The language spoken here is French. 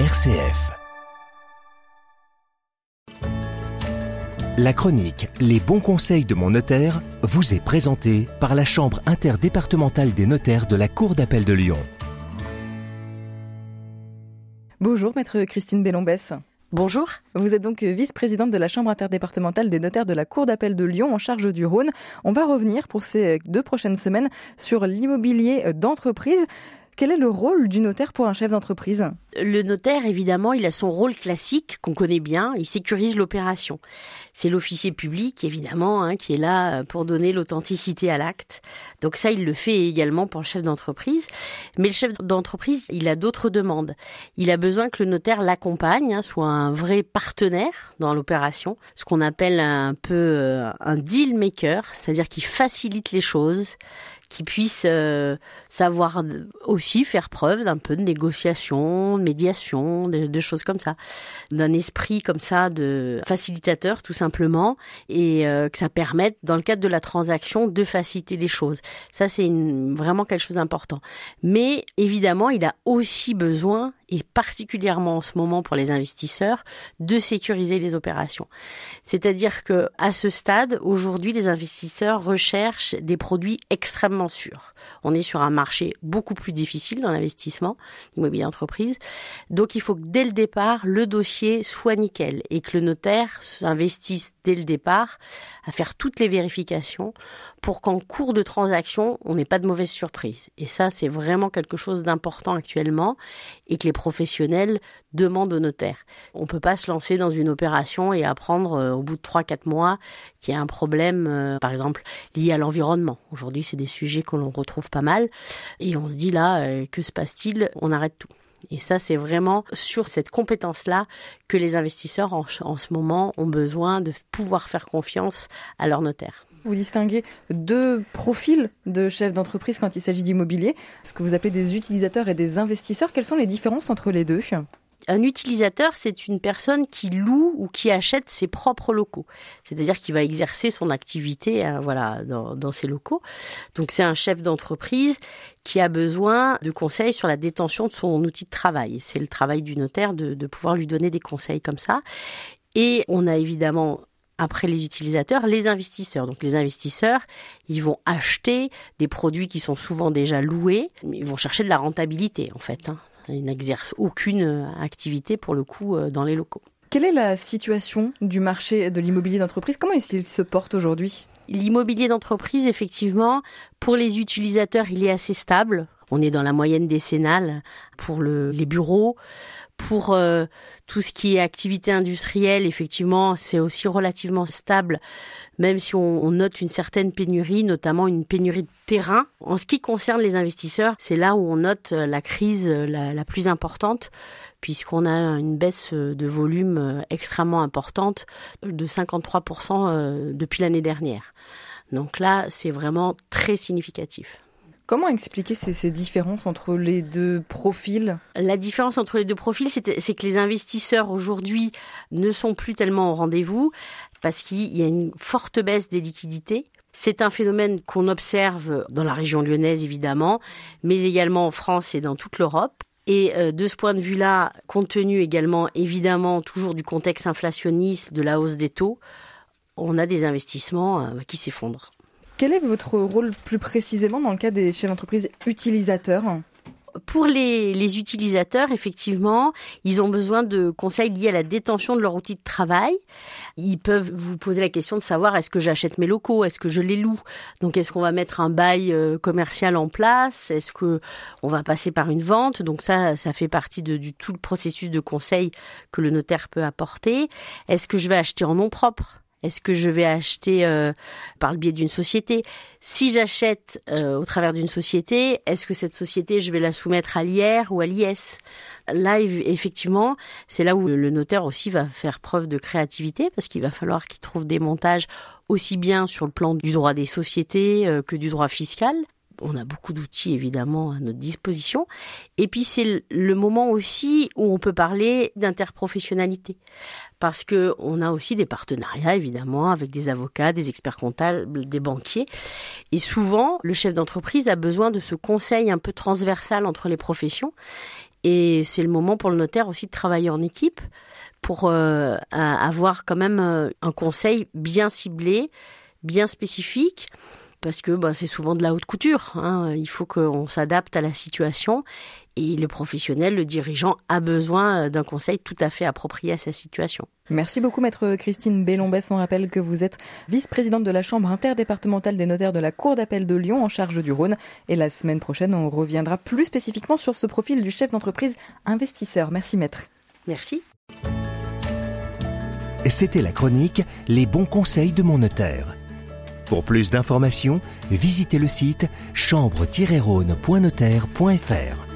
RCF. La chronique Les bons conseils de mon notaire vous est présentée par la Chambre interdépartementale des notaires de la Cour d'appel de Lyon. Bonjour, maître Christine Bellombès. Bonjour. Vous êtes donc vice-présidente de la Chambre interdépartementale des notaires de la Cour d'appel de Lyon en charge du Rhône. On va revenir pour ces deux prochaines semaines sur l'immobilier d'entreprise. Quel est le rôle du notaire pour un chef d'entreprise Le notaire, évidemment, il a son rôle classique qu'on connaît bien, il sécurise l'opération. C'est l'officier public, évidemment, hein, qui est là pour donner l'authenticité à l'acte. Donc ça, il le fait également pour le chef d'entreprise. Mais le chef d'entreprise, il a d'autres demandes. Il a besoin que le notaire l'accompagne, hein, soit un vrai partenaire dans l'opération, ce qu'on appelle un peu euh, un deal maker, c'est-à-dire qu'il facilite les choses qui puisse euh, savoir aussi faire preuve d'un peu de négociation, de médiation, de, choses comme ça, d'un esprit comme ça de facilitateur tout simplement, et euh, que ça permette dans le cadre de la transaction de faciliter les choses. Ça c'est vraiment quelque chose d'important. Mais évidemment, il a aussi besoin et particulièrement en ce moment pour les investisseurs, de sécuriser les opérations. C'est-à-dire que à ce stade, aujourd'hui, les investisseurs recherchent des produits extrêmement sûrs. On est sur un marché beaucoup plus difficile dans l'investissement immobilier d'entreprise. Donc il faut que dès le départ, le dossier soit nickel et que le notaire investisse dès le départ à faire toutes les vérifications pour qu'en cours de transaction, on n'ait pas de mauvaise surprise. Et ça, c'est vraiment quelque chose d'important actuellement et que les professionnels demandent au notaire. On ne peut pas se lancer dans une opération et apprendre euh, au bout de 3-4 mois qu'il y a un problème, euh, par exemple, lié à l'environnement. Aujourd'hui, c'est des sujets que l'on retrouve pas mal. Et on se dit là, euh, que se passe-t-il? On arrête tout. Et ça, c'est vraiment sur cette compétence-là que les investisseurs en, ce moment ont besoin de pouvoir faire confiance à leur notaire. Vous distinguez deux profils de chefs d'entreprise quand il s'agit d'immobilier, ce que vous appelez des utilisateurs et des investisseurs. Quelles sont les différences entre les deux? Un utilisateur, c'est une personne qui loue ou qui achète ses propres locaux. C'est-à-dire qu'il va exercer son activité euh, voilà, dans, ses locaux. Donc c'est un chef d'entreprise qui a besoin de conseils sur la détention de son outil de travail. C'est le travail du notaire de, pouvoir lui donner des conseils comme ça. Et on a évidemment après les utilisateurs, les investisseurs. Donc les investisseurs, ils vont acheter des produits qui sont souvent déjà loués, ils vont chercher de la rentabilité en fait. Hein. Ils n'exercent aucune euh, activité pour le coup euh, dans les locaux. Quelle est la situation du marché de l'immobilier d'entreprise? Comment il se porte aujourd'hui? L'immobilier d'entreprise, effectivement, pour les utilisateurs, il est assez stable. On est dans la moyenne décennale pour le, les bureaux. Pour euh, tout ce qui est activité industrielle, effectivement, c'est aussi relativement stable, même si on, note une certaine pénurie, notamment une pénurie de terrain. En ce qui concerne les investisseurs, c'est là où on note euh, la crise euh, la, la plus importante puisqu'on a une baisse de volume extrêmement importante de 53% depuis l'année dernière. Donc là, c'est vraiment très significatif. Comment expliquer ces, différences entre les deux profils? La différence entre les deux profils, c'est que les investisseurs aujourd'hui ne sont plus tellement au rendez-vous parce qu'il y a une forte baisse des liquidités. C'est un phénomène qu'on observe dans la région lyonnaise évidemment, mais également en France et dans toute l'Europe. Et euh, de ce point de vue-là, compte tenu également évidemment toujours du contexte inflationniste, de la hausse des taux, on a des investissements euh, qui s'effondrent. Quel est votre rôle plus précisément dans le cas des chefs d'entreprise utilisateurs pour les, utilisateurs, effectivement, ils ont besoin de conseils liés à la détention de leur outil de travail. Ils peuvent vous poser la question de savoir est-ce que j'achète mes locaux, est-ce que je les loue? Donc, est-ce qu'on va mettre un bail euh, commercial en place, est-ce que on va passer par une vente? Donc ça, ça fait partie de, tout le processus de conseil que le notaire peut apporter. Est-ce que je vais acheter en nom propre? Est-ce que je vais acheter euh, par le biais d'une société? Si j'achète euh, au travers d'une société, est-ce que cette société, je vais la soumettre à l'IR ou à l'IS Là, effectivement, c'est là où le notaire aussi va faire preuve de créativité parce qu'il va falloir qu'il trouve des montages aussi bien sur le plan du droit des sociétés euh, que du droit fiscal on a beaucoup d'outils évidemment à notre disposition. Et puis c'est le moment aussi où on peut parler d'interprofessionnalité, parce que on a aussi des partenariats évidemment avec des avocats, des experts comptables, des banquiers. Et souvent, le chef d'entreprise a besoin de ce conseil un peu transversal entre les professions. Et c'est le moment pour le notaire aussi de travailler en équipe pour euh, avoir quand même euh, un conseil bien ciblé, bien spécifique, parce que bah, c'est souvent de la haute couture. Hein. Il faut qu'on s'adapte à la situation et le professionnel, le dirigeant, a besoin euh, d'un conseil tout à fait approprié à sa situation. Merci beaucoup, maître Christine Bellombès. On rappelle que vous êtes vice-présidente de la Chambre interdépartementale des notaires de la Cour d'appel de Lyon en charge du Rhône. Et la semaine prochaine, on reviendra plus spécifiquement sur ce profil du chef d'entreprise investisseur. Merci, maître. Merci. C'était la chronique Les bons conseils de mon notaire. Pour plus d'informations, visitez le site chambre-rhône.notaire.fr.